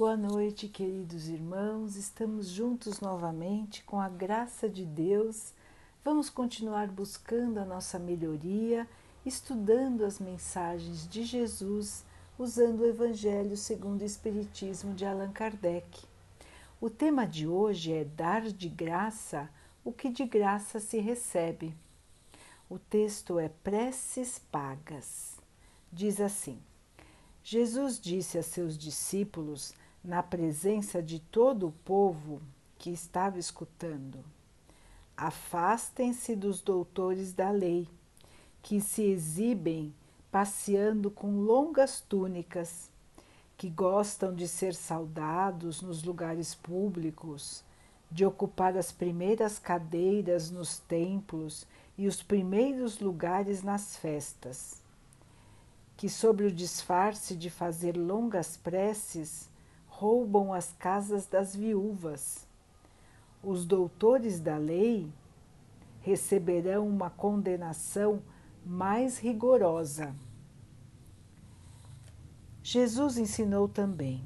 Boa noite, queridos irmãos. Estamos juntos novamente com a graça de Deus. Vamos continuar buscando a nossa melhoria, estudando as mensagens de Jesus, usando o Evangelho segundo o Espiritismo de Allan Kardec. O tema de hoje é dar de graça o que de graça se recebe. O texto é Preces Pagas. Diz assim: Jesus disse a seus discípulos na presença de todo o povo que estava escutando. Afastem-se dos doutores da lei, que se exibem passeando com longas túnicas, que gostam de ser saudados nos lugares públicos, de ocupar as primeiras cadeiras nos templos e os primeiros lugares nas festas, que, sobre o disfarce de fazer longas preces, roubam as casas das viúvas. Os doutores da lei receberão uma condenação mais rigorosa. Jesus ensinou também: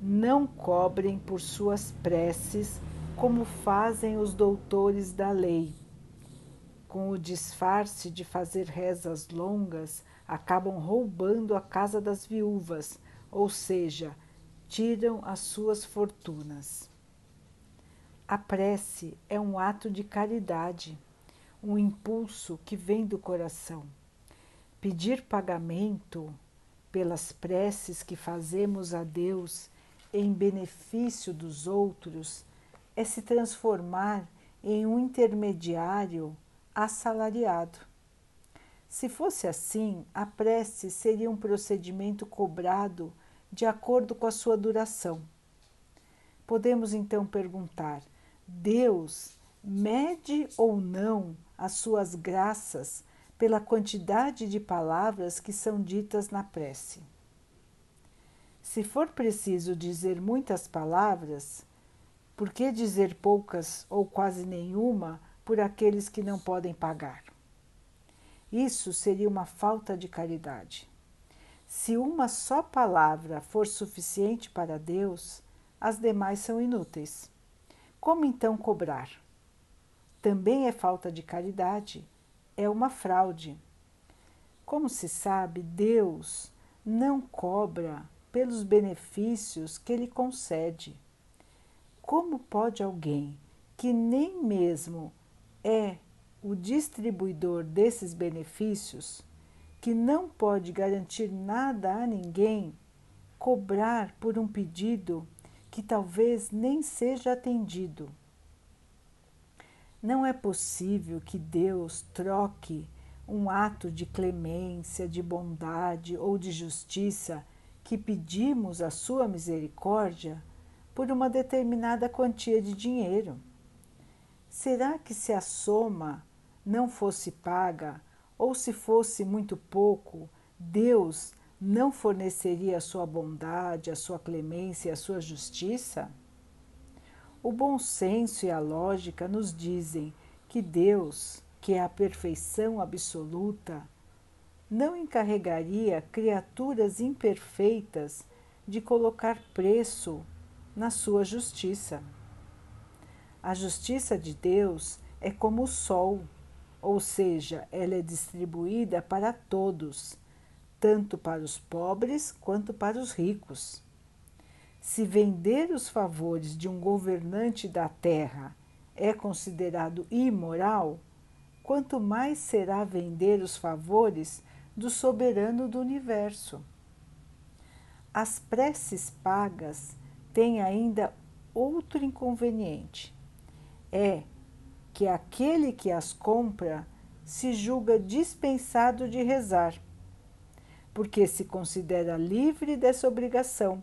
não cobrem por suas preces como fazem os doutores da lei. Com o disfarce de fazer rezas longas, acabam roubando a casa das viúvas, ou seja, tiram as suas fortunas. A prece é um ato de caridade, um impulso que vem do coração. Pedir pagamento pelas preces que fazemos a Deus em benefício dos outros é se transformar em um intermediário assalariado. Se fosse assim, a prece seria um procedimento cobrado de acordo com a sua duração. Podemos então perguntar: Deus mede ou não as suas graças pela quantidade de palavras que são ditas na prece? Se for preciso dizer muitas palavras, por que dizer poucas ou quase nenhuma por aqueles que não podem pagar? Isso seria uma falta de caridade. Se uma só palavra for suficiente para Deus, as demais são inúteis. Como então cobrar? Também é falta de caridade, é uma fraude. Como se sabe, Deus não cobra pelos benefícios que Ele concede. Como pode alguém que nem mesmo é o distribuidor desses benefícios que não pode garantir nada a ninguém, cobrar por um pedido que talvez nem seja atendido. Não é possível que Deus troque um ato de clemência, de bondade ou de justiça que pedimos a sua misericórdia por uma determinada quantia de dinheiro. Será que se a soma não fosse paga, ou se fosse muito pouco, Deus não forneceria a sua bondade, a sua clemência e a sua justiça? O bom senso e a lógica nos dizem que Deus, que é a perfeição absoluta, não encarregaria criaturas imperfeitas de colocar preço na sua justiça. A justiça de Deus é como o sol ou seja, ela é distribuída para todos, tanto para os pobres quanto para os ricos. Se vender os favores de um governante da terra é considerado imoral, quanto mais será vender os favores do soberano do universo. As preces pagas têm ainda outro inconveniente: é que aquele que as compra se julga dispensado de rezar, porque se considera livre dessa obrigação,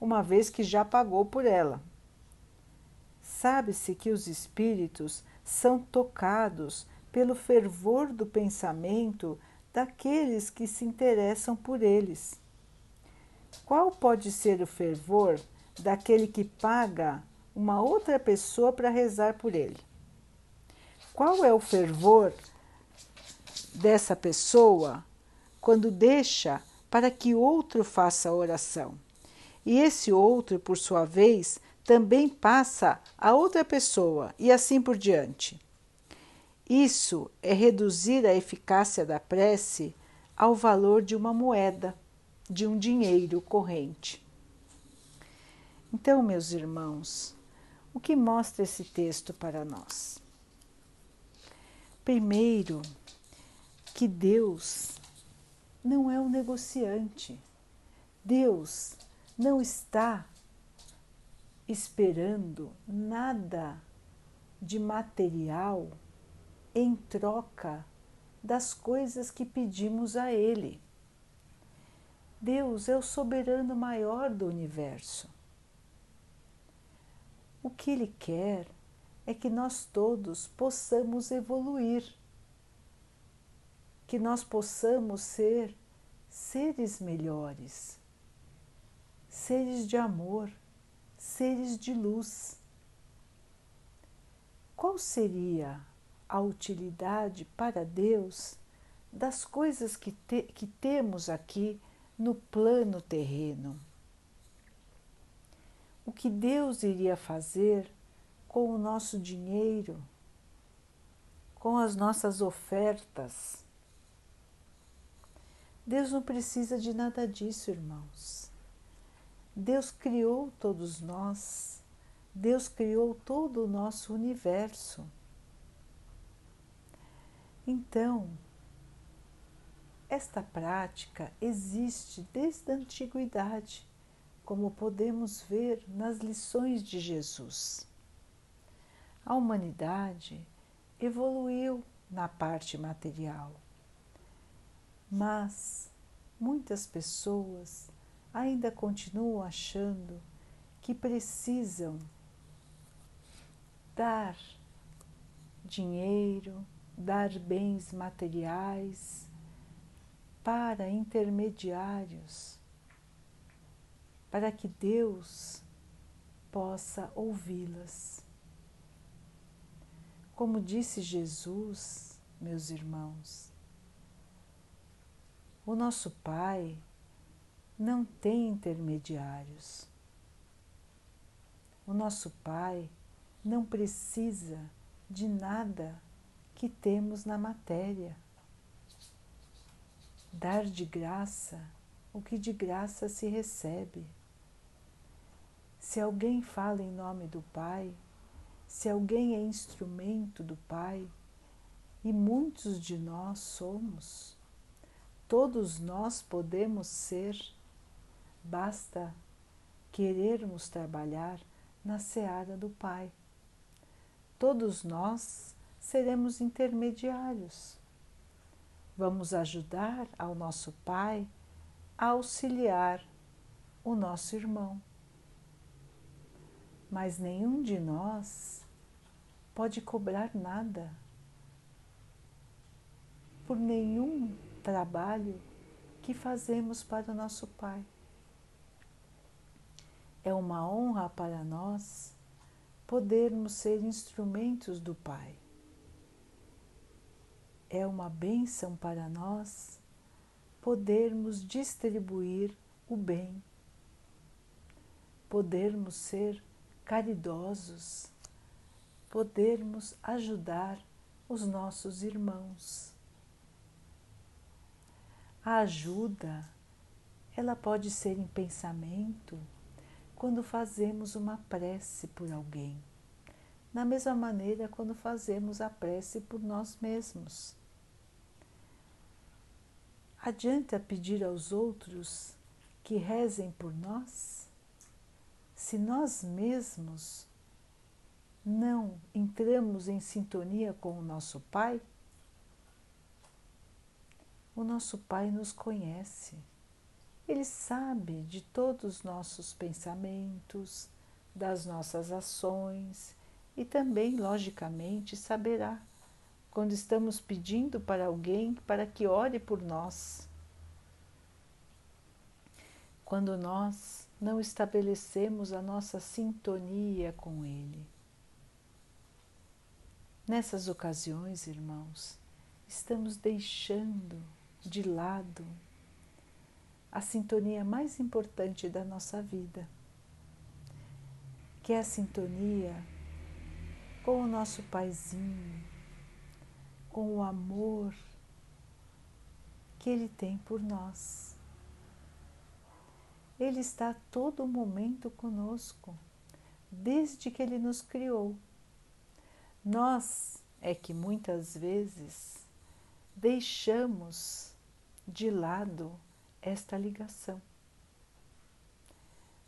uma vez que já pagou por ela. Sabe-se que os espíritos são tocados pelo fervor do pensamento daqueles que se interessam por eles. Qual pode ser o fervor daquele que paga uma outra pessoa para rezar por ele? Qual é o fervor dessa pessoa quando deixa para que outro faça a oração? e esse outro, por sua vez, também passa a outra pessoa e assim por diante. Isso é reduzir a eficácia da prece ao valor de uma moeda, de um dinheiro corrente. Então, meus irmãos, o que mostra esse texto para nós? Primeiro, que Deus não é um negociante. Deus não está esperando nada de material em troca das coisas que pedimos a Ele. Deus é o soberano maior do universo. O que Ele quer é que nós todos possamos evoluir, que nós possamos ser seres melhores, seres de amor, seres de luz. Qual seria a utilidade para Deus das coisas que, te, que temos aqui no plano terreno? O que Deus iria fazer com o nosso dinheiro, com as nossas ofertas? Deus não precisa de nada disso, irmãos. Deus criou todos nós, Deus criou todo o nosso universo. Então, esta prática existe desde a antiguidade, como podemos ver nas lições de Jesus. A humanidade evoluiu na parte material, mas muitas pessoas ainda continuam achando que precisam dar dinheiro, dar bens materiais para intermediários, para que Deus possa ouvi-las. Como disse Jesus, meus irmãos, o nosso Pai não tem intermediários. O nosso Pai não precisa de nada que temos na matéria. Dar de graça o que de graça se recebe. Se alguém fala em nome do Pai, se alguém é instrumento do Pai, e muitos de nós somos, todos nós podemos ser Basta querermos trabalhar na seara do Pai. Todos nós seremos intermediários. Vamos ajudar ao nosso Pai a auxiliar o nosso irmão. Mas nenhum de nós pode cobrar nada por nenhum trabalho que fazemos para o nosso Pai. É uma honra para nós podermos ser instrumentos do Pai. É uma bênção para nós podermos distribuir o bem, podermos ser caridosos, podermos ajudar os nossos irmãos. A ajuda, ela pode ser em pensamento, quando fazemos uma prece por alguém. Da mesma maneira, quando fazemos a prece por nós mesmos. Adianta pedir aos outros que rezem por nós? Se nós mesmos não entramos em sintonia com o nosso Pai, o nosso Pai nos conhece. Ele sabe de todos os nossos pensamentos, das nossas ações e também, logicamente, saberá quando estamos pedindo para alguém para que ore por nós. Quando nós não estabelecemos a nossa sintonia com Ele. Nessas ocasiões, irmãos, estamos deixando de lado a sintonia mais importante da nossa vida, que é a sintonia com o nosso paizinho, com o amor que ele tem por nós. Ele está a todo momento conosco, desde que ele nos criou. Nós é que muitas vezes deixamos de lado esta ligação,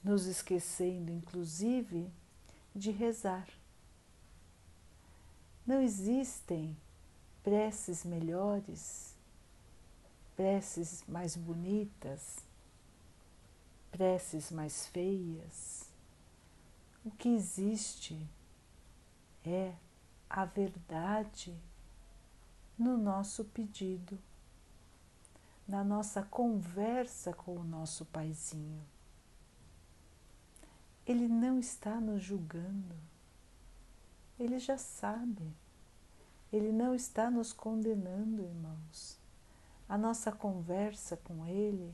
nos esquecendo, inclusive, de rezar. Não existem preces melhores, preces mais bonitas, preces mais feias. O que existe é a verdade no nosso pedido, na nossa conversa com o nosso paizinho. Ele não está nos julgando, ele já sabe. Ele não está nos condenando, irmãos. A nossa conversa com Ele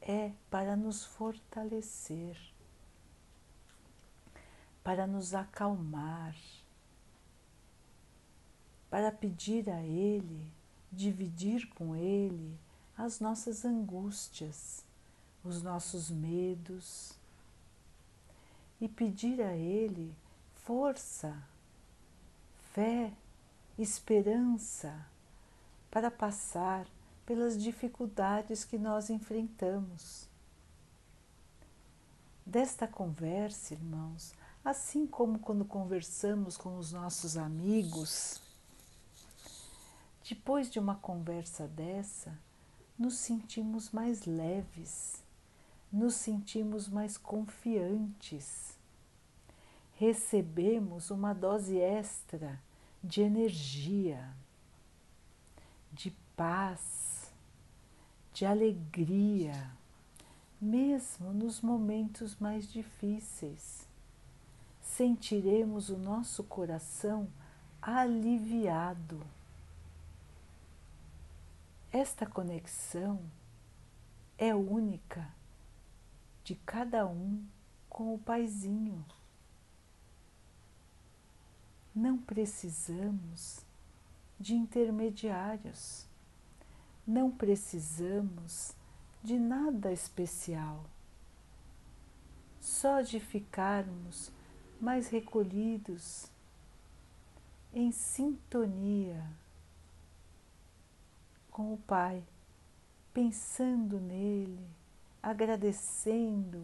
é para nos fortalecer para nos acalmar, para pedir a Ele, dividir com Ele as nossas angústias, os nossos medos e pedir a Ele força, fé, esperança para passar pelas dificuldades que nós enfrentamos. Desta conversa, irmãos, Assim como quando conversamos com os nossos amigos, depois de uma conversa dessa, nos sentimos mais leves, nos sentimos mais confiantes, recebemos uma dose extra de energia, de paz, de alegria, mesmo nos momentos mais difíceis sentiremos o nosso coração aliviado. Esta conexão é única de cada um com o Paizinho. Não precisamos de intermediários, não precisamos de nada especial, só de ficarmos mais recolhidos, em sintonia com o Pai, pensando nele, agradecendo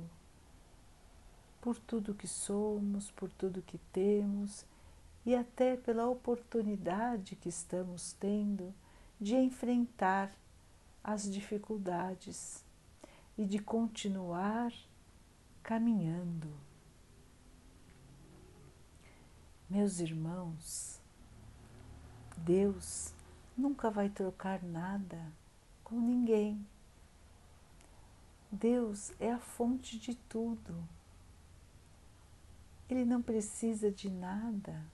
por tudo que somos, por tudo que temos e até pela oportunidade que estamos tendo de enfrentar as dificuldades e de continuar caminhando. Meus irmãos, Deus nunca vai trocar nada com ninguém. Deus é a fonte de tudo. Ele não precisa de nada.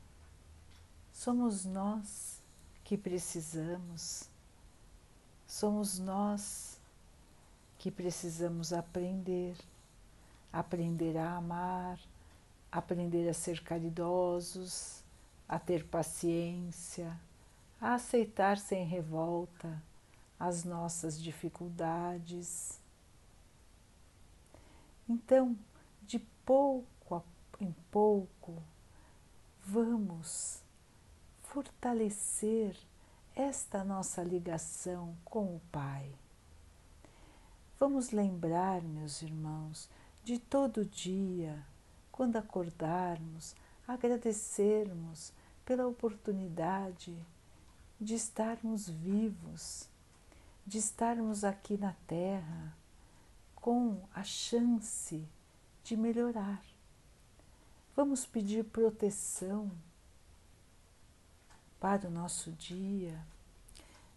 Somos nós que precisamos. Somos nós que precisamos aprender, aprender a amar, aprender a ser caridosos, a ter paciência, a aceitar sem revolta as nossas dificuldades. Então, de pouco em pouco, vamos fortalecer esta nossa ligação com o Pai. Vamos lembrar, meus irmãos, de todo dia quando acordarmos, agradecermos pela oportunidade de estarmos vivos, de estarmos aqui na Terra com a chance de melhorar. Vamos pedir proteção para o nosso dia.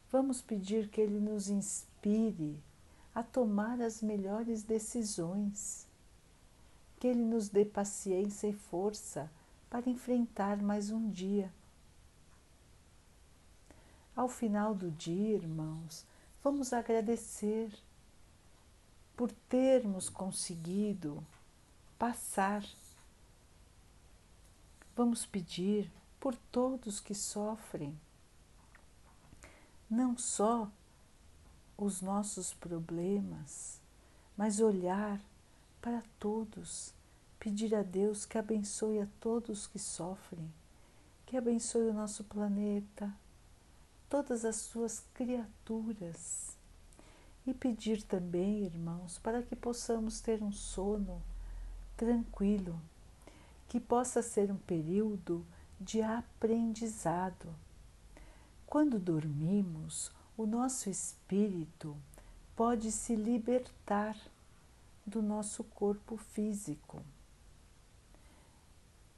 Vamos pedir que Ele nos inspire a tomar as melhores decisões que Ele nos dê paciência e força para enfrentar mais um dia. Ao final do dia, irmãos, vamos agradecer por termos conseguido passar. Vamos pedir por todos que sofrem, não só os nossos problemas, mas olhar para todos, pedir a Deus que abençoe a todos que sofrem, que abençoe o nosso planeta, todas as suas criaturas. E pedir também, irmãos, para que possamos ter um sono tranquilo, que possa ser um período de aprendizado. Quando dormimos, o nosso espírito pode se libertar do nosso corpo físico.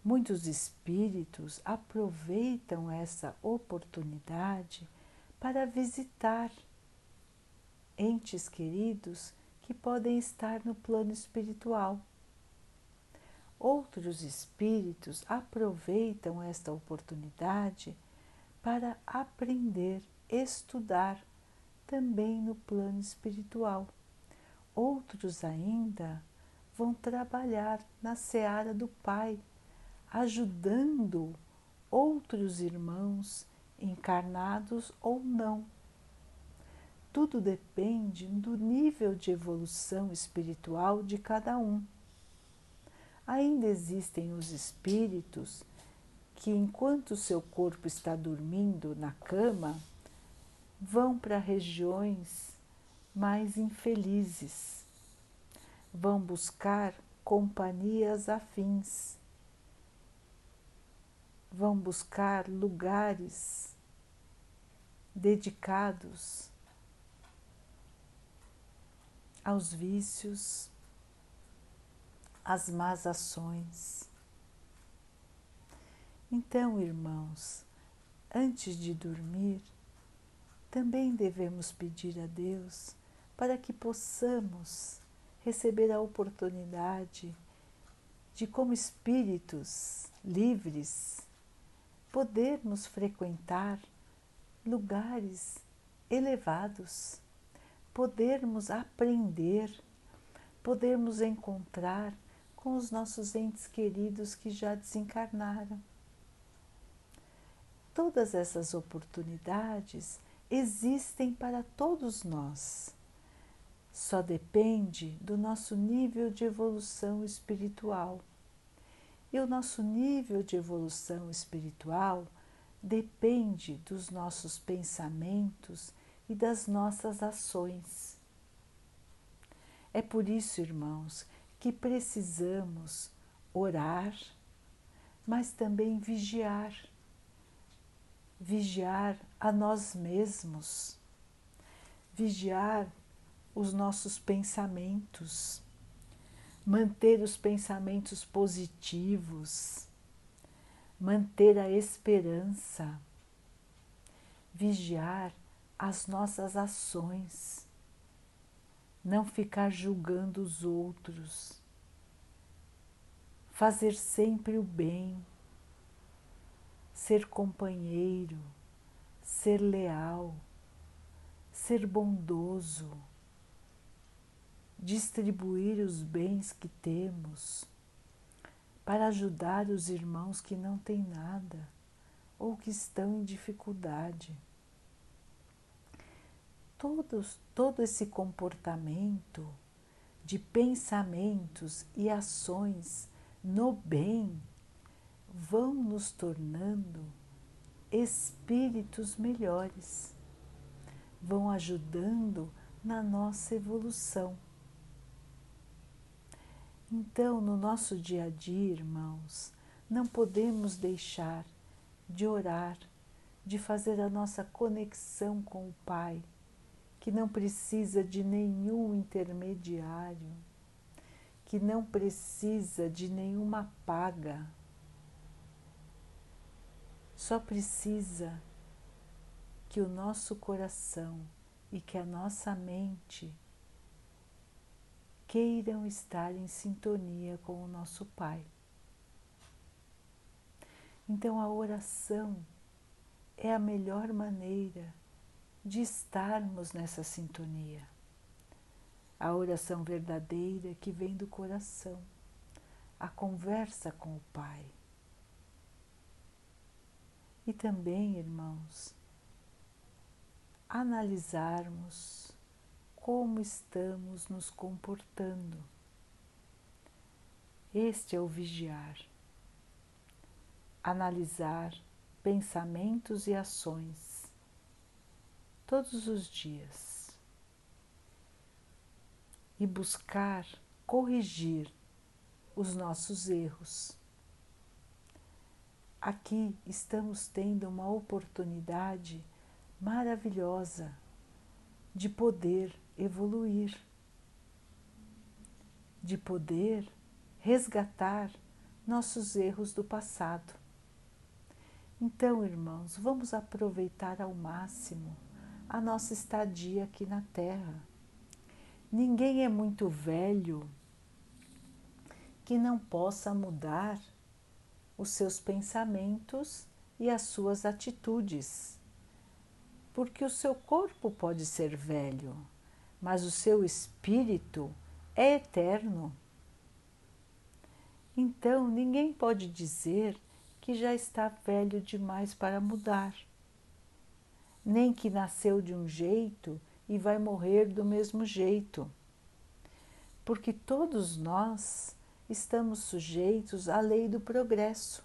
Muitos espíritos aproveitam essa oportunidade para visitar entes queridos que podem estar no plano espiritual. Outros espíritos aproveitam esta oportunidade para aprender, estudar também no plano espiritual. Outros ainda vão trabalhar na seara do Pai, ajudando outros irmãos, encarnados ou não. Tudo depende do nível de evolução espiritual de cada um. Ainda existem os espíritos que, enquanto seu corpo está dormindo na cama, vão para regiões mais infelizes, vão buscar companhias afins, vão buscar lugares dedicados aos vícios, as más ações. Então, irmãos, antes de dormir, também devemos pedir a Deus para que possamos receber a oportunidade de, como espíritos livres, podermos frequentar lugares elevados, podermos aprender, podermos encontrar com os nossos entes queridos que já desencarnaram. Todas essas oportunidades existem para todos nós. Só depende do nosso nível de evolução espiritual. E o nosso nível de evolução espiritual depende dos nossos pensamentos e das nossas ações. É por isso, irmãos, que precisamos orar, mas também vigiar. Vigiar a nós mesmos, vigiar os nossos pensamentos, manter os pensamentos positivos, manter a esperança, vigiar as nossas ações não ficar julgando os outros, fazer sempre o bem, ser companheiro, ser leal, ser bondoso, distribuir os bens que temos para ajudar os irmãos que não têm nada ou que estão em dificuldade todos, todo esse comportamento de pensamentos e ações no bem vão nos tornando espíritos melhores, vão ajudando na nossa evolução. Então, no nosso dia a dia, irmãos, não podemos deixar de orar, de fazer a nossa conexão com o Pai que não precisa de nenhum intermediário, que não precisa de nenhuma paga, só precisa que o nosso coração e que a nossa mente queiram estar em sintonia com o nosso Pai. Então a oração é a melhor maneira de estarmos nessa sintonia. A oração verdadeira que vem do coração, a conversa com o Pai. E também, irmãos, analisarmos como estamos nos comportando. Este é o vigiar. Analisar pensamentos e ações todos os dias e buscar corrigir os nossos erros. Aqui estamos tendo uma oportunidade maravilhosa de poder evoluir, de poder resgatar nossos erros do passado. Então, irmãos, vamos aproveitar ao máximo a nossa estadia aqui na Terra. Ninguém é muito velho que não possa mudar os seus pensamentos e as suas atitudes porque o seu corpo pode ser velho, mas o seu espírito é eterno. Então ninguém pode dizer que já está velho demais para mudar, nem que nasceu de um jeito e vai morrer do mesmo jeito, porque todos nós estamos sujeitos à lei do progresso.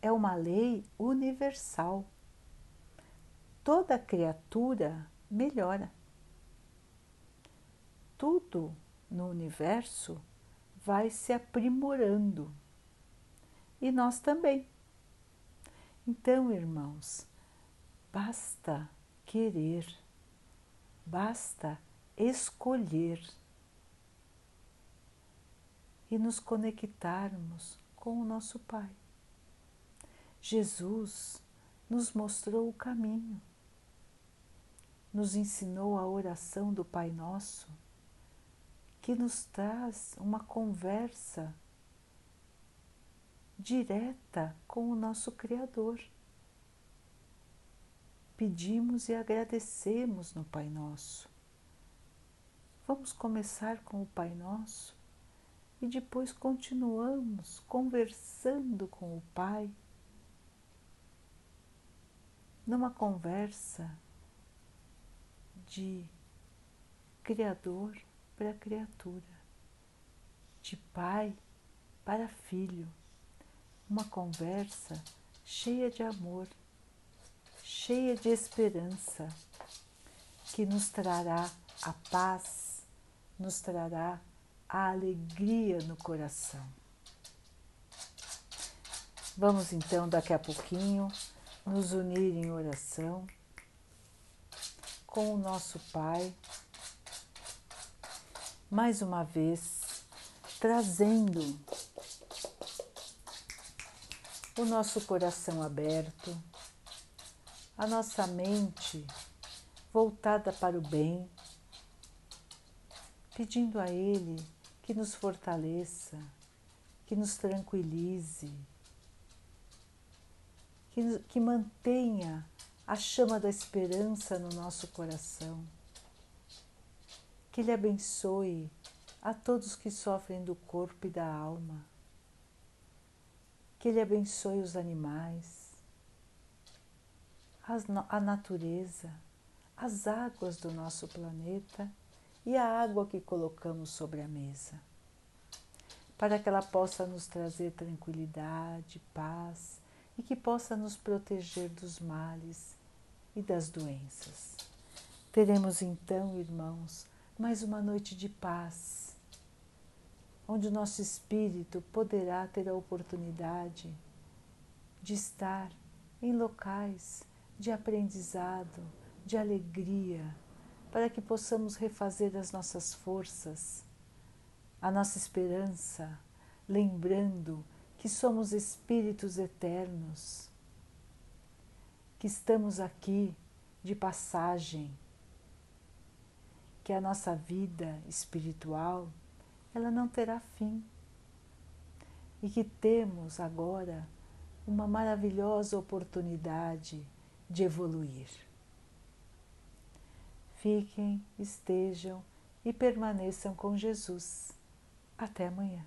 É uma lei universal toda criatura melhora. Tudo no universo vai se aprimorando e nós também. Então, irmãos, basta querer, basta escolher e nos conectarmos com o nosso Pai. Jesus nos mostrou o caminho nos ensinou a oração do Pai Nosso, que nos traz uma conversa direta com o nosso Criador. Pedimos e agradecemos no Pai Nosso. Vamos começar com o Pai Nosso e depois continuamos conversando com o Pai, numa conversa de Criador para criatura, de pai para filho, uma conversa cheia de amor, cheia de esperança, que nos trará a paz, nos trará a alegria no coração. Vamos então, daqui a pouquinho, nos unir em oração com o nosso Pai, mais uma vez trazendo o nosso coração aberto, a nossa mente voltada para o bem, pedindo a Ele que nos fortaleça, que nos tranquilize, que, que mantenha a chama da esperança no nosso coração. Que Ele abençoe a todos que sofrem do corpo e da alma. Que Ele abençoe os animais, a natureza, as águas do nosso planeta e a água que colocamos sobre a mesa, para que ela possa nos trazer tranquilidade, paz e que possa nos proteger dos males e das doenças. Teremos então, irmãos, mais uma noite de paz, onde o nosso espírito poderá ter a oportunidade de estar em locais de aprendizado, de alegria, para que possamos refazer as nossas forças, a nossa esperança, lembrando que somos espíritos eternos que estamos aqui de passagem, que a nossa vida espiritual ela não terá fim e que temos agora uma maravilhosa oportunidade de evoluir. Fiquem, estejam e permaneçam com Jesus. Até amanhã.